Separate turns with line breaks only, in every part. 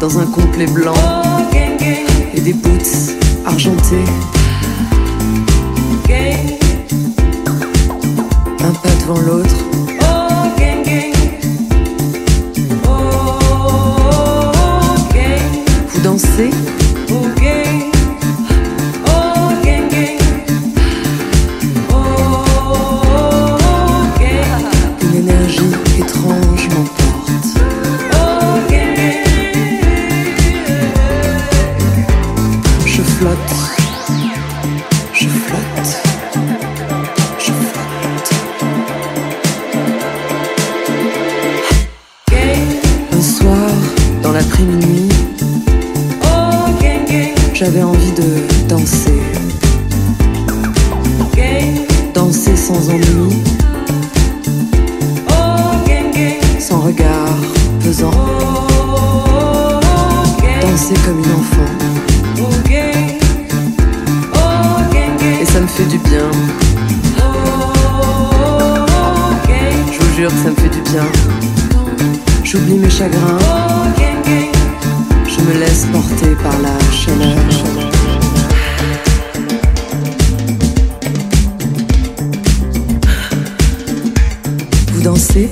dans un complet blanc. du bien. Je vous jure que ça me fait du bien. J'oublie mes chagrins. Je me laisse porter par la chaleur. Vous dansez?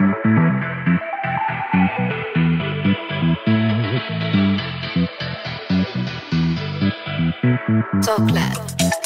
Talk Lab.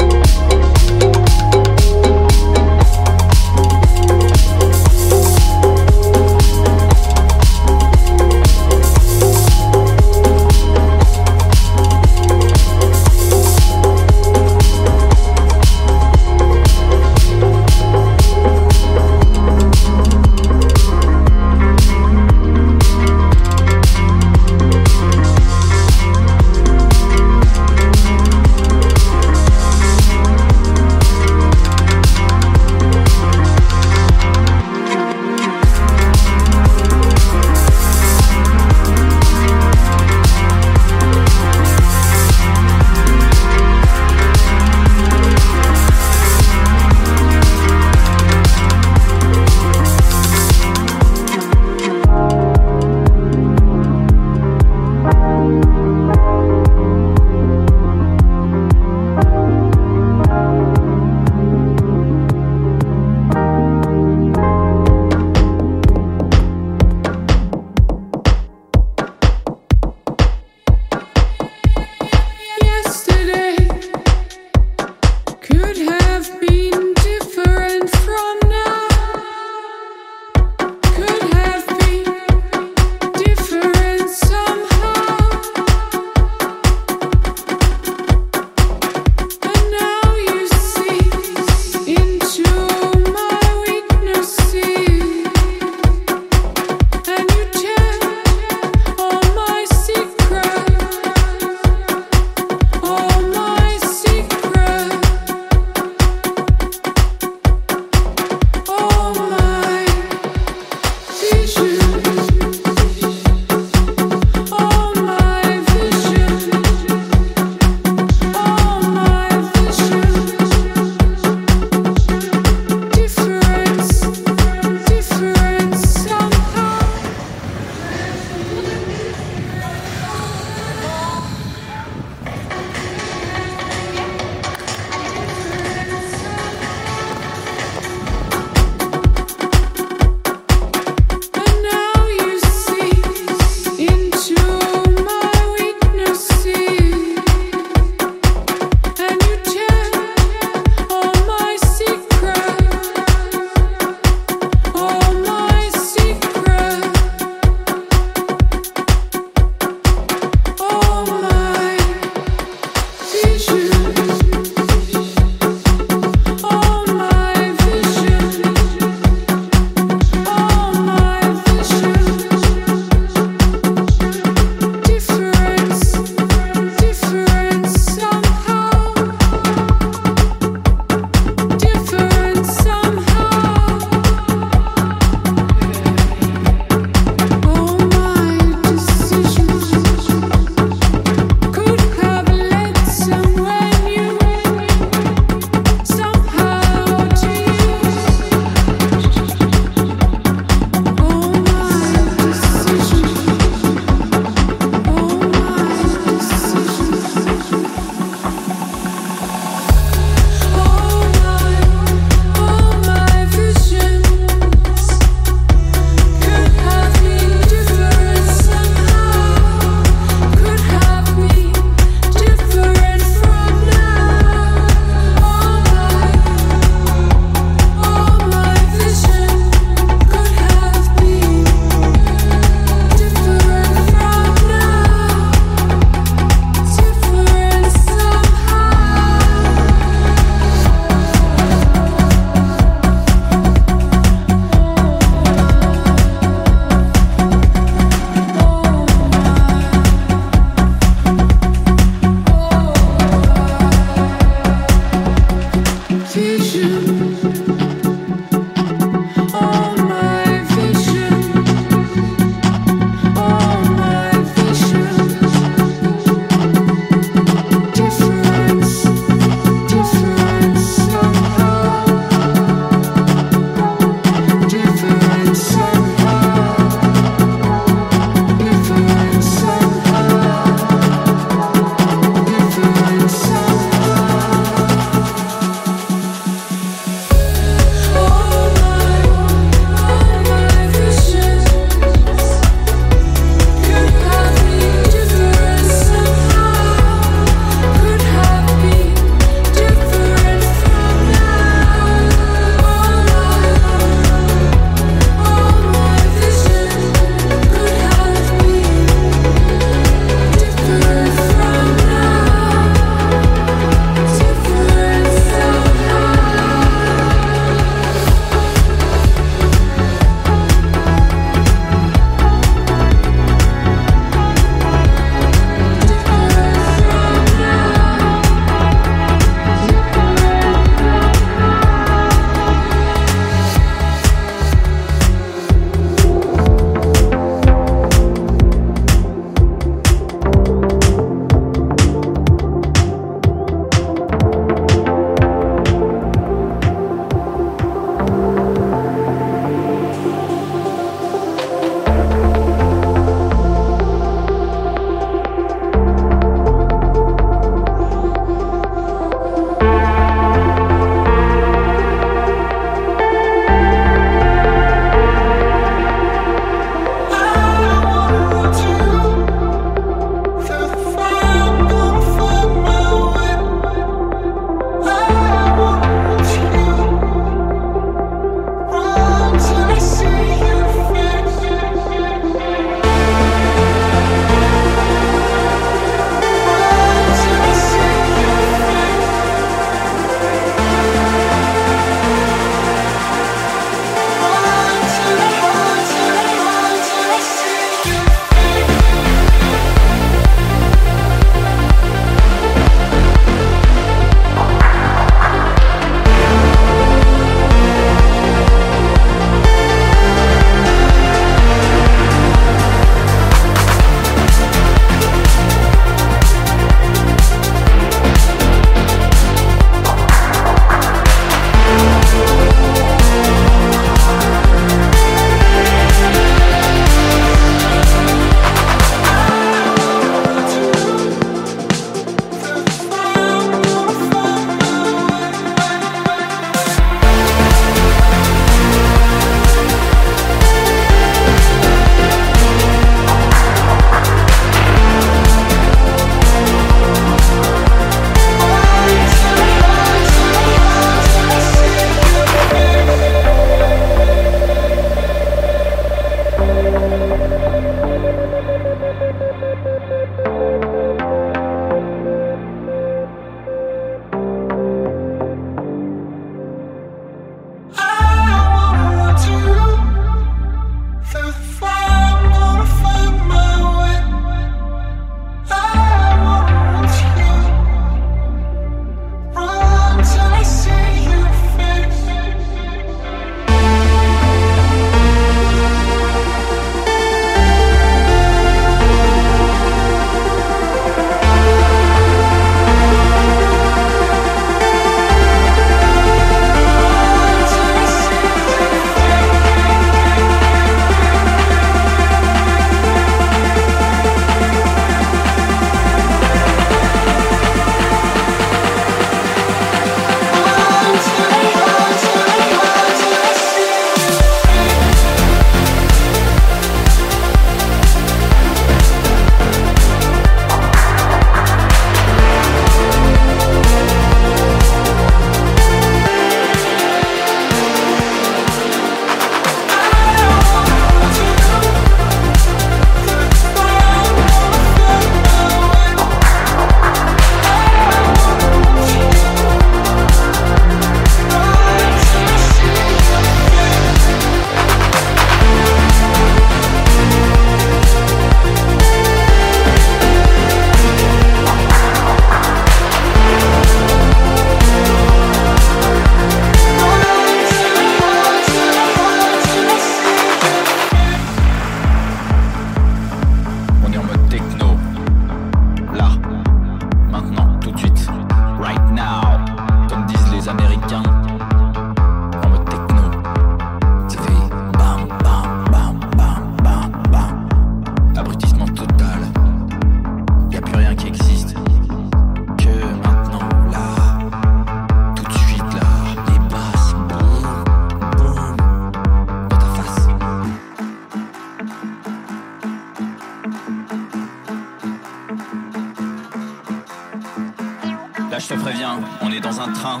Là, je te préviens, on est dans un train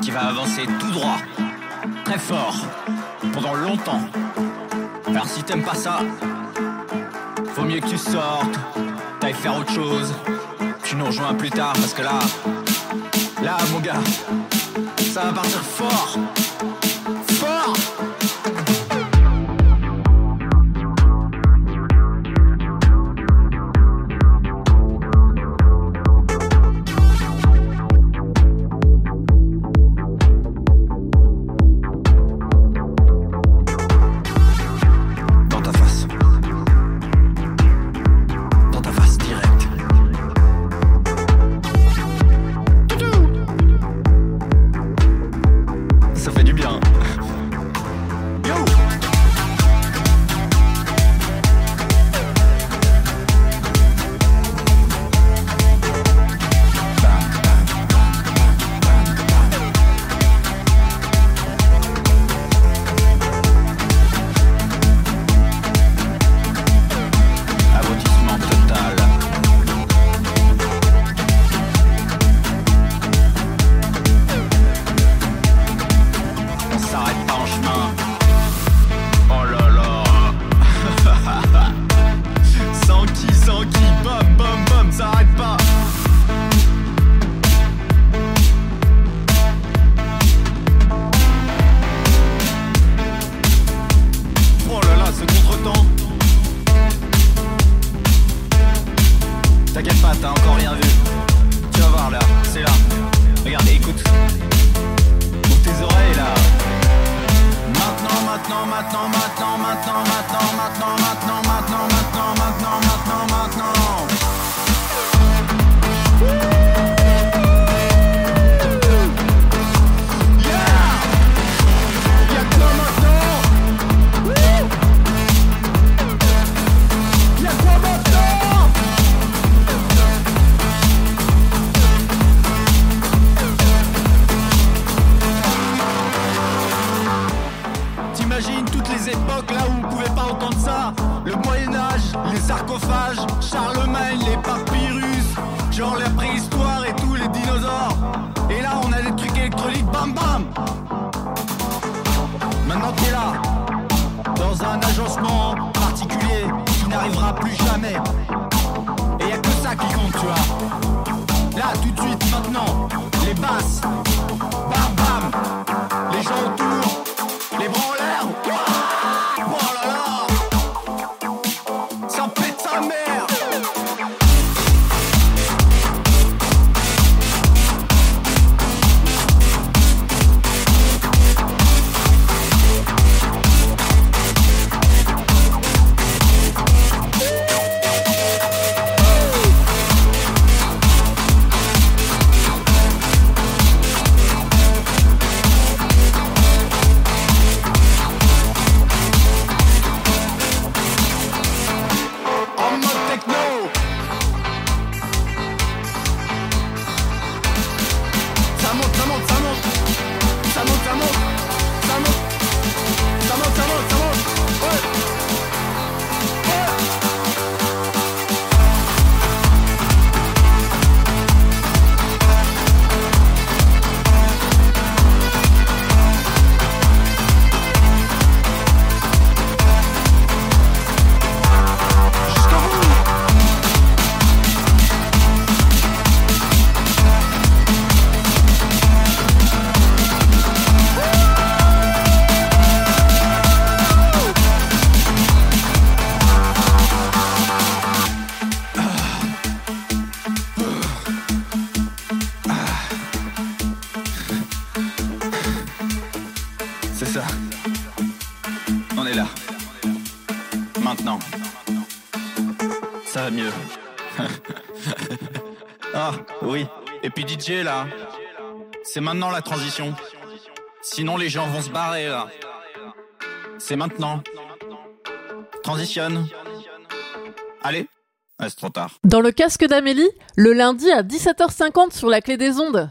qui va avancer tout droit, très fort, pendant longtemps. Alors si t'aimes pas ça, vaut mieux que tu sortes, t'ailles faire autre chose. Tu nous rejoins plus tard parce que là, là mon gars, ça va partir fort. J'imagine toutes les époques là où on pouvait pas entendre ça. Le Moyen-Âge, les sarcophages, Charlemagne, les papyrus, genre la préhistoire et tous les dinosaures. Et là, on a des trucs électroniques, bam bam! Maintenant t'es là, dans un agencement particulier qui n'arrivera plus jamais. Et y a que ça qui compte, tu vois. C'est maintenant la transition. Sinon les gens vont se barrer là. C'est maintenant. Transitionne. Allez, ah, c'est trop tard.
Dans le casque d'Amélie, le lundi à 17h50 sur la clé des ondes.